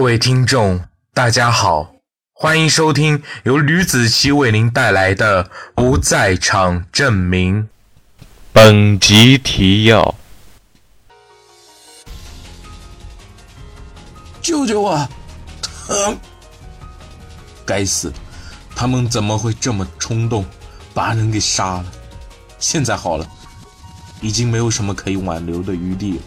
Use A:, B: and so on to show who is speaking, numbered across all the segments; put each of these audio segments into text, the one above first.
A: 各位听众，大家好，欢迎收听由吕子奇为您带来的《不在场证明》。
B: 本集提要：
C: 救救我！疼！该死，他们怎么会这么冲动，把人给杀了？现在好了，已经没有什么可以挽留的余地了。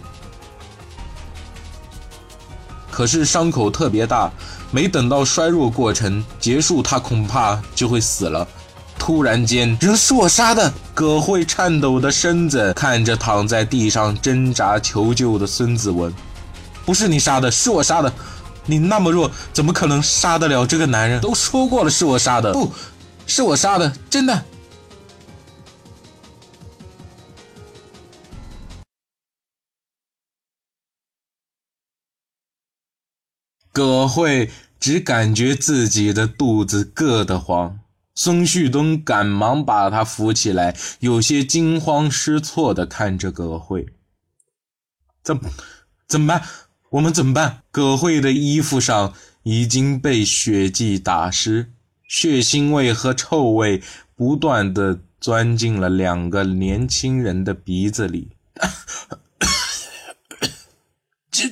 C: 可是伤口特别大，没等到衰弱过程结束，他恐怕就会死了。突然间，人是我杀的！葛慧颤抖的身子看着躺在地上挣扎求救的孙子文，不是你杀的，是我杀的。你那么弱，怎么可能杀得了这个男人？都说过了，是我杀的，不是我杀的，真的。葛慧只感觉自己的肚子硌得慌，孙旭东赶忙把她扶起来，有些惊慌失措地看着葛慧：“怎怎么办？我们怎么办？”葛慧的衣服上已经被血迹打湿，血腥味和臭味不断地钻进了两个年轻人的鼻子里。救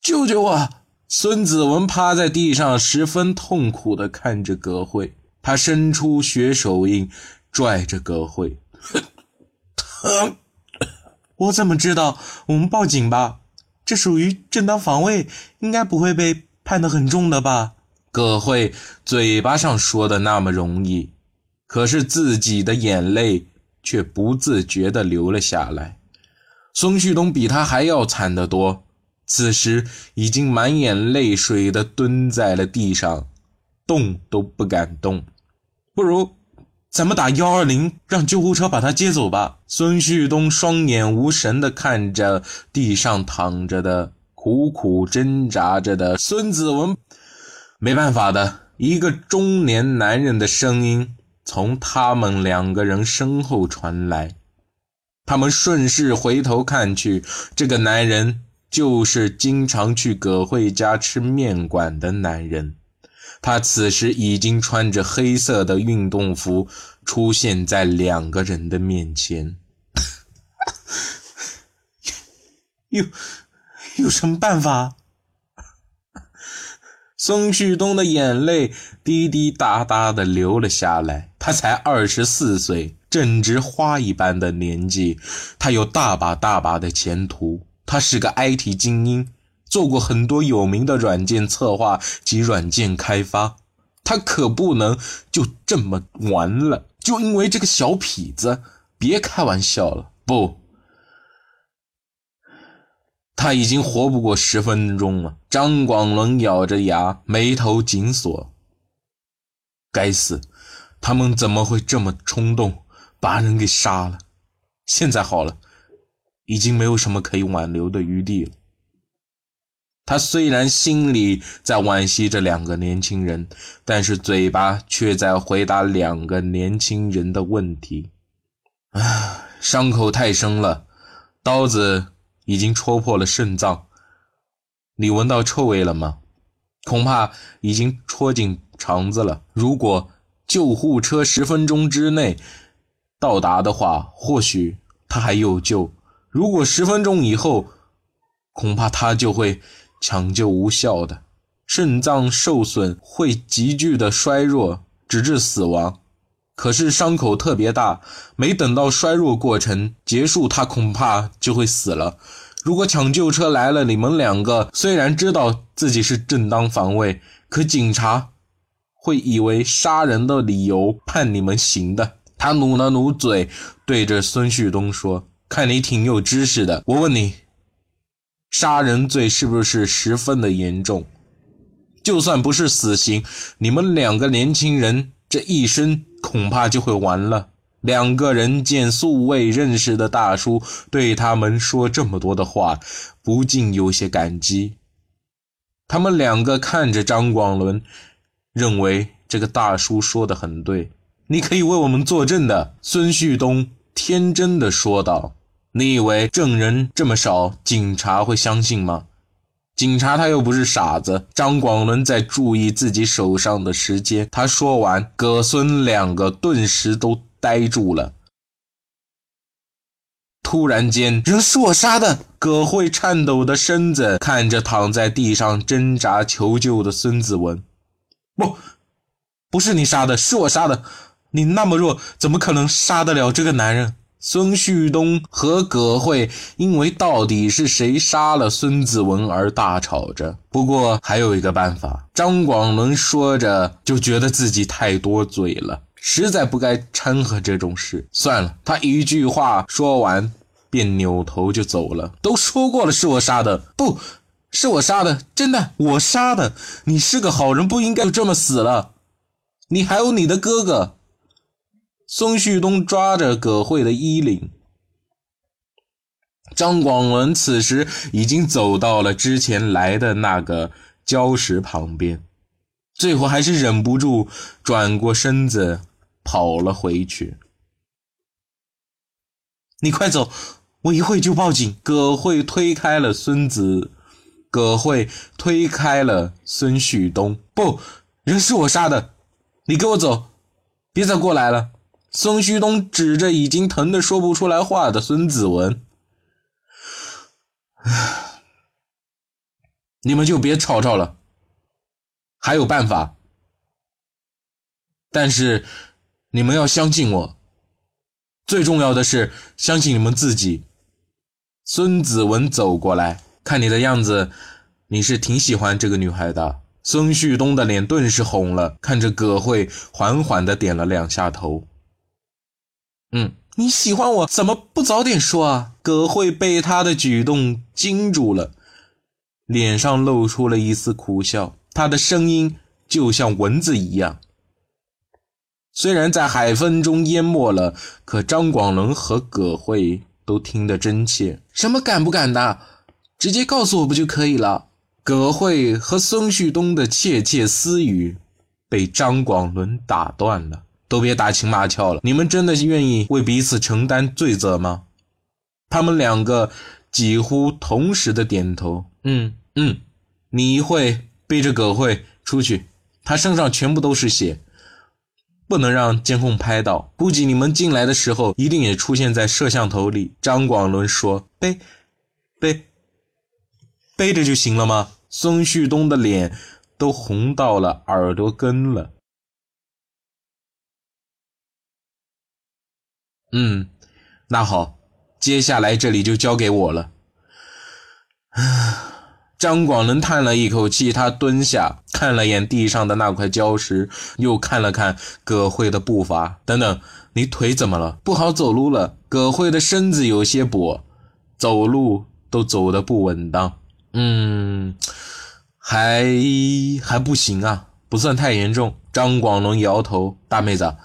C: 救救我！孙子文趴在地上，十分痛苦地看着葛慧。他伸出血手印，拽着葛慧。疼！我怎么知道？我们报警吧。这属于正当防卫，应该不会被判得很重的吧？葛慧嘴巴上说的那么容易，可是自己的眼泪却不自觉地流了下来。孙旭东比他还要惨得多。此时已经满眼泪水的蹲在了地上，动都不敢动。不如咱们打幺二零，让救护车把他接走吧。孙旭东双眼无神的看着地上躺着的、苦苦挣扎着的孙子文。没办法的，一个中年男人的声音从他们两个人身后传来。他们顺势回头看去，这个男人。就是经常去葛慧家吃面馆的男人，他此时已经穿着黑色的运动服，出现在两个人的面前。有有什么办法？宋旭东的眼泪滴滴答答的流了下来。他才二十四岁，正值花一般的年纪，他有大把大把的前途。他是个 IT 精英，做过很多有名的软件策划及软件开发。他可不能就这么完了，就因为这个小痞子，别开玩笑了。不，他已经活不过十分钟了。张广伦咬着牙，眉头紧锁。该死，他们怎么会这么冲动，把人给杀了？现在好了。已经没有什么可以挽留的余地了。他虽然心里在惋惜这两个年轻人，但是嘴巴却在回答两个年轻人的问题。啊，伤口太深了，刀子已经戳破了肾脏。你闻到臭味了吗？恐怕已经戳进肠子了。如果救护车十分钟之内到达的话，或许他还有救。如果十分钟以后，恐怕他就会抢救无效的，肾脏受损会急剧的衰弱，直至死亡。可是伤口特别大，没等到衰弱过程结束，他恐怕就会死了。如果抢救车来了，你们两个虽然知道自己是正当防卫，可警察会以为杀人的理由判你们刑的。他努了努嘴，对着孙旭东说。看你挺有知识的，我问你，杀人罪是不是十分的严重？就算不是死刑，你们两个年轻人这一生恐怕就会完了。两个人见素未认识的大叔对他们说这么多的话，不禁有些感激。他们两个看着张广伦，认为这个大叔说的很对。你可以为我们作证的，孙旭东天真的说道。你以为证人这么少，警察会相信吗？警察他又不是傻子。张广伦在注意自己手上的时间。他说完，葛孙两个顿时都呆住了。突然间，人是我杀的。葛慧颤抖的身子看着躺在地上挣扎求救的孙子文，不，不是你杀的，是我杀的。你那么弱，怎么可能杀得了这个男人？孙旭东和葛慧因为到底是谁杀了孙子文而大吵着。不过还有一个办法，张广伦说着就觉得自己太多嘴了，实在不该掺和这种事。算了，他一句话说完。便扭头就走了。都说过了，是我杀的，不是我杀的，真的，我杀的。你是个好人，不应该就这么死了。你还有你的哥哥。孙旭东抓着葛慧的衣领。张广文此时已经走到了之前来的那个礁石旁边，最后还是忍不住转过身子跑了回去。你快走！我一会就报警。葛慧推开了孙子，葛慧推开了孙旭东。不，人是我杀的，你给我走，别再过来了。孙旭东指着已经疼得说不出来话的孙子文：“你们就别吵吵了，还有办法，但是你们要相信我，最重要的是相信你们自己。”孙子文走过来，看你的样子，你是挺喜欢这个女孩的。孙旭东的脸顿时红了，看着葛慧，缓缓的点了两下头。嗯，你喜欢我，怎么不早点说啊？葛慧被他的举动惊住了，脸上露出了一丝苦笑，他的声音就像蚊子一样，虽然在海风中淹没了，可张广伦和葛慧。都听得真切，什么敢不敢的，直接告诉我不就可以了？葛慧和孙旭东的窃窃私语被张广伦打断了，都别打情骂俏了，你们真的愿意为彼此承担罪责吗？他们两个几乎同时的点头，嗯嗯，你一会背着葛慧出去，她身上全部都是血。不能让监控拍到，估计你们进来的时候一定也出现在摄像头里。张广伦说：“背，背，背着就行了吗？”孙旭东的脸都红到了耳朵根了。嗯，那好，接下来这里就交给我了。张广伦叹了一口气，他蹲下，看了眼地上的那块礁石，又看了看葛慧的步伐。等等，你腿怎么了？不好走路了？葛慧的身子有些跛，走路都走得不稳当。嗯，还还不行啊，不算太严重。张广龙摇头，大妹子，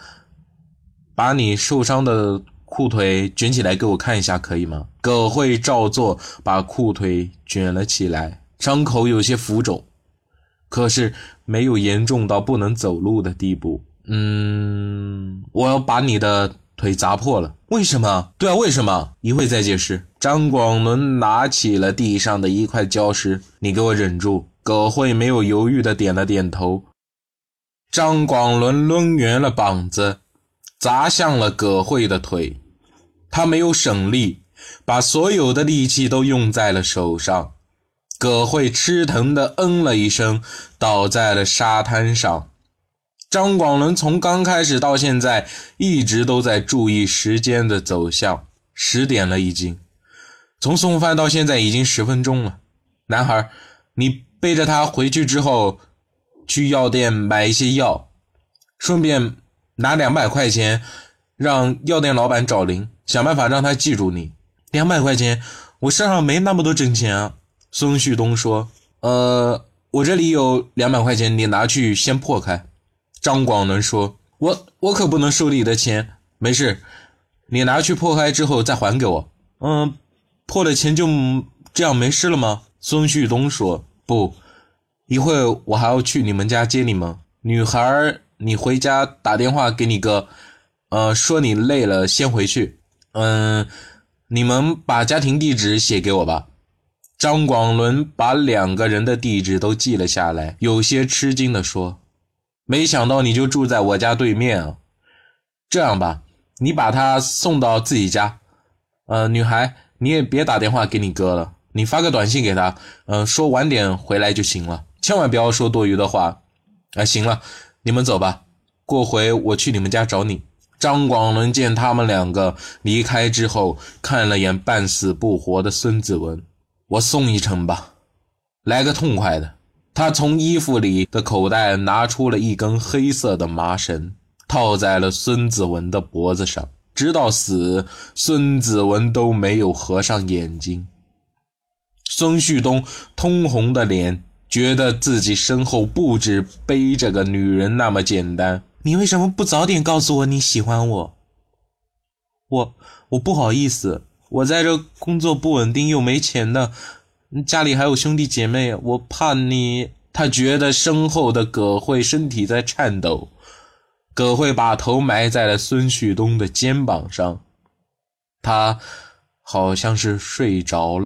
C: 把你受伤的。裤腿卷起来给我看一下，可以吗？葛慧照做，把裤腿卷了起来，伤口有些浮肿，可是没有严重到不能走路的地步。嗯，我要把你的腿砸破了。为什么？对啊，为什么？一会再解释。张广伦拿起了地上的一块礁石，你给我忍住。葛慧没有犹豫的点了点头。张广伦抡圆了膀子，砸向了葛慧的腿。他没有省力，把所有的力气都用在了手上。葛慧吃疼的嗯了一声，倒在了沙滩上。张广伦从刚开始到现在一直都在注意时间的走向，十点了已经。从送饭到现在已经十分钟了。男孩，你背着他回去之后，去药店买一些药，顺便拿两百块钱，让药店老板找零。想办法让他记住你。两百块钱，我身上没那么多真钱啊。孙旭东说：“呃，我这里有两百块钱，你拿去先破开。”张广能说：“我我可不能收你的钱，没事，你拿去破开之后再还给我。”嗯，破了钱就这样没事了吗？孙旭东说：“不，一会我还要去你们家接你们。女孩，你回家打电话给你哥，呃，说你累了先回去。”嗯，你们把家庭地址写给我吧。张广伦把两个人的地址都记了下来，有些吃惊地说：“没想到你就住在我家对面啊！这样吧，你把他送到自己家。呃，女孩，你也别打电话给你哥了，你发个短信给他，呃，说晚点回来就行了，千万不要说多余的话。啊，行了，你们走吧，过回我去你们家找你。”张广伦见他们两个离开之后，看了眼半死不活的孙子文。我送一程吧，来个痛快的。他从衣服里的口袋拿出了一根黑色的麻绳，套在了孙子文的脖子上，直到死，孙子文都没有合上眼睛。孙旭东通红的脸，觉得自己身后不止背着个女人那么简单。你为什么不早点告诉我你喜欢我？我我不好意思。我在这工作不稳定又没钱的，家里还有兄弟姐妹，我怕你。他觉得身后的葛慧身体在颤抖，葛慧把头埋在了孙旭东的肩膀上，他好像是睡着了。